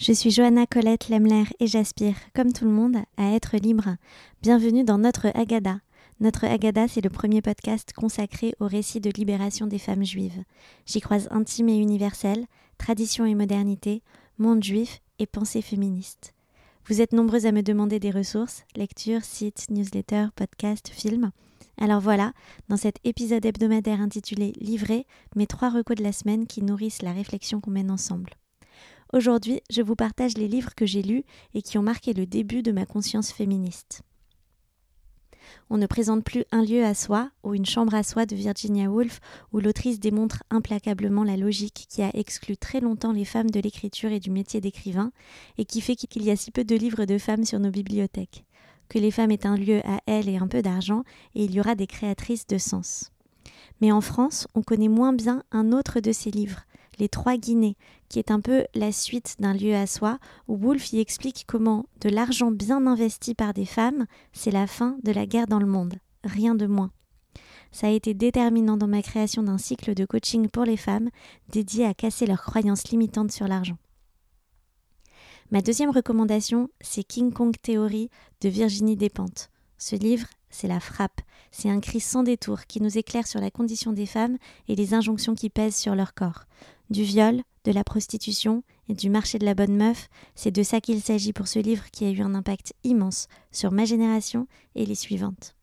Je suis Johanna Colette Lemler et j'aspire, comme tout le monde, à être libre. Bienvenue dans Notre Agada. Notre Agada, c'est le premier podcast consacré au récit de libération des femmes juives. J'y croise intime et universel, tradition et modernité, monde juif et pensée féministe. Vous êtes nombreuses à me demander des ressources, lectures, sites, newsletters, podcasts, films. Alors voilà, dans cet épisode hebdomadaire intitulé Livré, mes trois recos de la semaine qui nourrissent la réflexion qu'on mène ensemble. Aujourd'hui, je vous partage les livres que j'ai lus et qui ont marqué le début de ma conscience féministe. On ne présente plus un lieu à soi ou une chambre à soi de Virginia Woolf où l'autrice démontre implacablement la logique qui a exclu très longtemps les femmes de l'écriture et du métier d'écrivain et qui fait qu'il y a si peu de livres de femmes sur nos bibliothèques. Que les femmes aient un lieu à elles et un peu d'argent et il y aura des créatrices de sens. Mais en France, on connaît moins bien un autre de ces livres, les Trois Guinées, qui est un peu la suite d'un lieu à soi, où Woolf y explique comment de l'argent bien investi par des femmes, c'est la fin de la guerre dans le monde, rien de moins. Ça a été déterminant dans ma création d'un cycle de coaching pour les femmes dédié à casser leurs croyances limitantes sur l'argent. Ma deuxième recommandation, c'est King Kong Theory de Virginie Despentes. Ce livre, c'est la frappe, c'est un cri sans détour qui nous éclaire sur la condition des femmes et les injonctions qui pèsent sur leur corps. Du viol, de la prostitution et du marché de la bonne meuf, c'est de ça qu'il s'agit pour ce livre qui a eu un impact immense sur ma génération et les suivantes.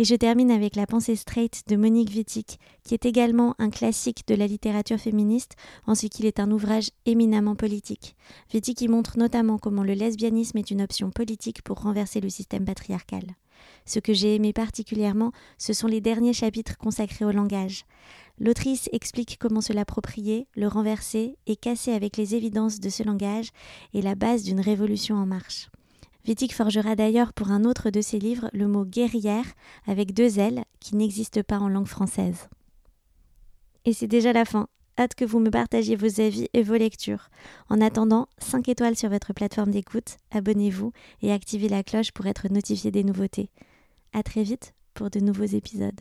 Et je termine avec La pensée straight de Monique Wittig, qui est également un classique de la littérature féministe, en ce qu'il est un ouvrage éminemment politique. Wittig y montre notamment comment le lesbianisme est une option politique pour renverser le système patriarcal. Ce que j'ai aimé particulièrement, ce sont les derniers chapitres consacrés au langage. L'autrice explique comment se l'approprier, le renverser et casser avec les évidences de ce langage est la base d'une révolution en marche. Wittig forgera d'ailleurs pour un autre de ses livres le mot guerrière avec deux L qui n'existe pas en langue française. Et c'est déjà la fin. Hâte que vous me partagiez vos avis et vos lectures. En attendant, 5 étoiles sur votre plateforme d'écoute, abonnez-vous et activez la cloche pour être notifié des nouveautés. À très vite pour de nouveaux épisodes.